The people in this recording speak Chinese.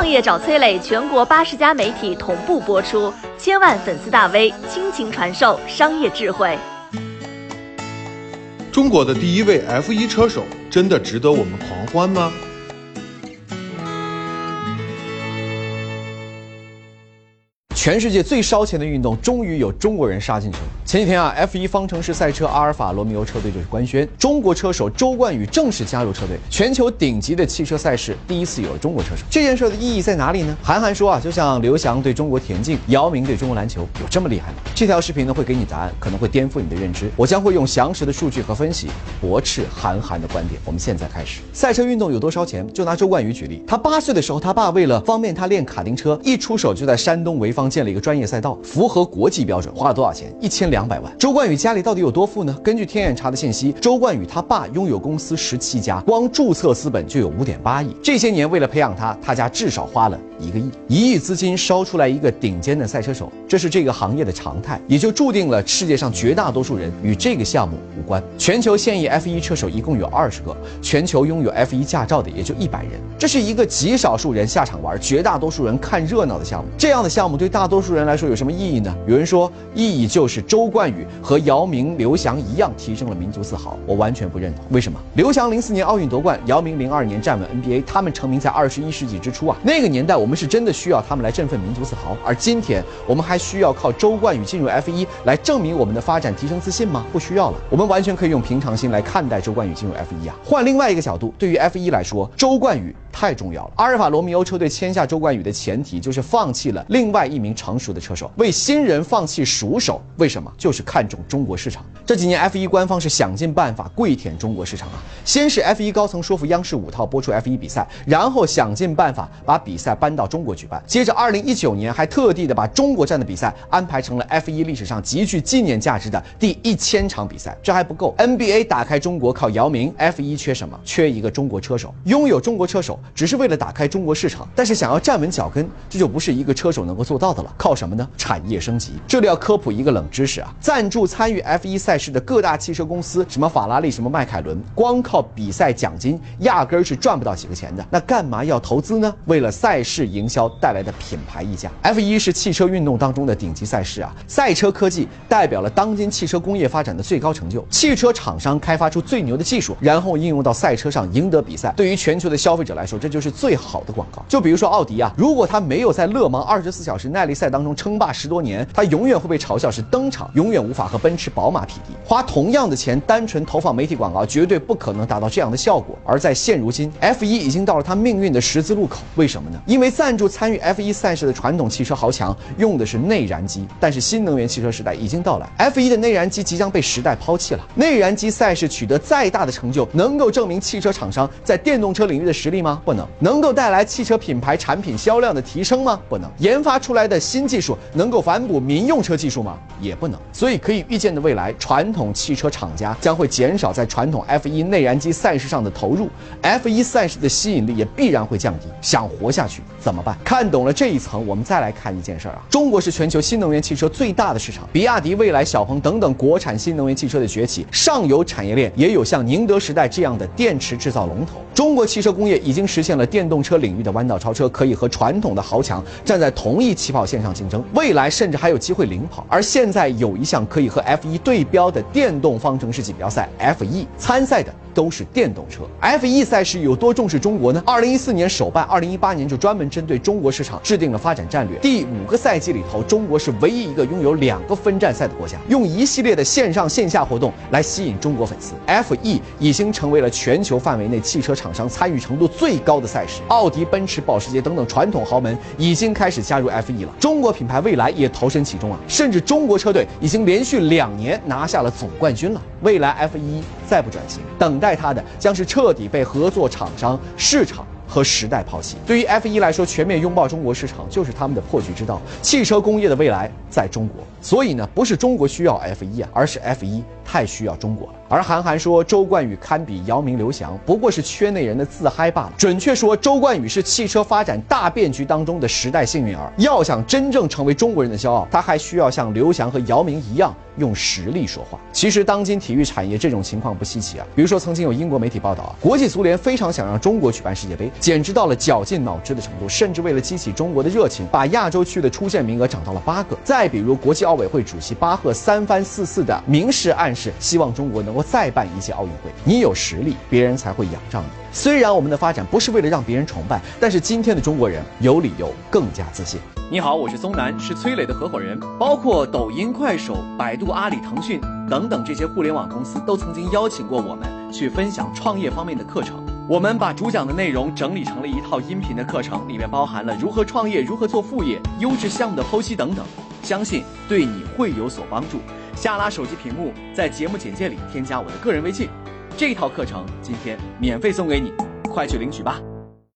创业找崔磊，全国八十家媒体同步播出，千万粉丝大 V 倾情传授商业智慧。中国的第一位 F 一车手，真的值得我们狂欢吗？全世界最烧钱的运动，终于有中国人杀进去了。前几天啊，F1 方程式赛车阿尔法罗密欧车队就是官宣，中国车手周冠宇正式加入车队。全球顶级的汽车赛事第一次有了中国车手，这件事的意义在哪里呢？韩寒说啊，就像刘翔对中国田径，姚明对中国篮球，有这么厉害吗？这条视频呢会给你答案，可能会颠覆你的认知。我将会用详实的数据和分析驳斥韩寒的观点。我们现在开始。赛车运动有多烧钱？就拿周冠宇举例，他八岁的时候，他爸为了方便他练卡丁车，一出手就在山东潍坊。建了一个专业赛道，符合国际标准，花了多少钱？一千两百万。周冠宇家里到底有多富呢？根据天眼查的信息，周冠宇他爸拥有公司十七家，光注册资本就有五点八亿。这些年为了培养他，他家至少花了一个亿，一亿资金烧出来一个顶尖的赛车手，这是这个行业的常态，也就注定了世界上绝大多数人与这个项目无关。全球现役 F1 车手一共有二十个，全球拥有 F1 驾照的也就一百人，这是一个极少数人下场玩，绝大多数人看热闹的项目。这样的项目对大大多数人来说有什么意义呢？有人说意义就是周冠宇和姚明、刘翔一样提升了民族自豪，我完全不认同。为什么？刘翔零四年奥运夺冠，姚明零二年站稳 NBA，他们成名在二十一世纪之初啊。那个年代我们是真的需要他们来振奋民族自豪，而今天我们还需要靠周冠宇进入 F 一来证明我们的发展、提升自信吗？不需要了，我们完全可以用平常心来看待周冠宇进入 F 一啊。换另外一个角度，对于 F 一来说，周冠宇太重要了。阿尔法罗密欧车队签下周冠宇的前提就是放弃了另外一名。成熟的车手为新人放弃熟手，为什么？就是看重中国市场。这几年 F1 官方是想尽办法跪舔中国市场啊！先是 F1 高层说服央视五套播出 F1 比赛，然后想尽办法把比赛搬到中国举办。接着2019年还特地的把中国站的比赛安排成了 F1 历史上极具纪念价值的第一千场比赛。这还不够，NBA 打开中国靠姚明，F1 缺什么？缺一个中国车手。拥有中国车手只是为了打开中国市场，但是想要站稳脚跟，这就不是一个车手能够做到的了。靠什么呢？产业升级。这里要科普一个冷知识啊，赞助参与 F1 赛事的各大汽车公司，什么法拉利、什么迈凯伦，光靠比赛奖金压根儿是赚不到几个钱的。那干嘛要投资呢？为了赛事营销带来的品牌溢价。F1 是汽车运动当中的顶级赛事啊，赛车科技代表了当今汽车工业发展的最高成就。汽车厂商开发出最牛的技术，然后应用到赛车上赢得比赛。对于全球的消费者来说，说这就是最好的广告。就比如说奥迪啊，如果他没有在勒芒二十四小时耐力赛当中称霸十多年，他永远会被嘲笑是登场，永远无法和奔驰、宝马匹敌。花同样的钱，单纯投放媒体广告，绝对不可能达到这样的效果。而在现如今，F1 已经到了他命运的十字路口。为什么呢？因为赞助参与 F1 赛事的传统汽车豪强用的是内燃机，但是新能源汽车时代已经到来，F1 的内燃机即将被时代抛弃了。内燃机赛事取得再大的成就，能够证明汽车厂商在电动车领域的实力吗？不能。能够带来汽车品牌产品销量的提升吗？不能。研发出来的新技术能够反哺民用车技术吗？也不能。所以可以预见的未来，传统汽车厂家将会减少在传统 F1 内燃机赛事上的投入，F1 赛事的吸引力也必然会降低。想活下去怎么办？看懂了这一层，我们再来看一件事儿啊。中国是全球新能源汽车最大的市场，比亚迪、蔚来、小鹏等等国产新能源汽车的崛起，上游产业链也有像宁德时代这样的电池制造龙头。中国汽车工业已经实现了电动车领域的弯道超车，可以和传统的豪强站在同一起跑线上竞争。未来甚至还有机会领跑。而现在有一项可以和 F1 对标的电动方程式锦标赛 F1，参赛的都是电动车。F1 赛事有多重视中国呢？二零一四年首办，二零一八年就专门针对中国市场制定了发展战略。第五个赛季里头，中国是唯一一个拥有两个分站赛的国家，用一系列的线上线下活动来吸引中国粉丝。F1 已经成为了全球范围内汽车厂商参与程度最高的赛事。奥迪、奔驰、保时捷等等传统豪门已经开始加入 F1 了。中国品牌未来也投身其中啊，甚至中国车队已经连续两年拿下了总冠军了。未来 F 一再不转型，等待它的将是彻底被合作厂商、市场。和时代抛弃。对于 F 一来说，全面拥抱中国市场就是他们的破局之道。汽车工业的未来在中国，所以呢，不是中国需要 F 一啊，而是 F 一太需要中国了。而韩寒说周冠宇堪比姚明、刘翔，不过是圈内人的自嗨罢了。准确说，周冠宇是汽车发展大变局当中的时代幸运儿。要想真正成为中国人的骄傲，他还需要像刘翔和姚明一样用实力说话。其实，当今体育产业这种情况不稀奇啊。比如说，曾经有英国媒体报道啊，国际足联非常想让中国举办世界杯，简直到了绞尽脑汁的程度，甚至为了激起中国的热情，把亚洲区的出线名额涨到了八个。再比如，国际奥委会主席巴赫三番四次的明示暗示，是希望中国能够再办一届奥运会。你有实力，别人才会仰仗你。虽然我们的发展不是为了让别人崇拜，但是今天的中国人有理由更加自信。你好，我是松南，是崔磊的合伙人。包括抖音、快手、百度、阿里、腾讯等等这些互联网公司都曾经邀请过我们去分享创业方面的课程。我们把主讲的内容整理成了一套音频的课程，里面包含了如何创业、如何做副业、优质项目的剖析等等，相信对你会有所帮助。下拉手机屏幕，在节目简介里添加我的个人微信。这套课程今天免费送给你，快去领取吧。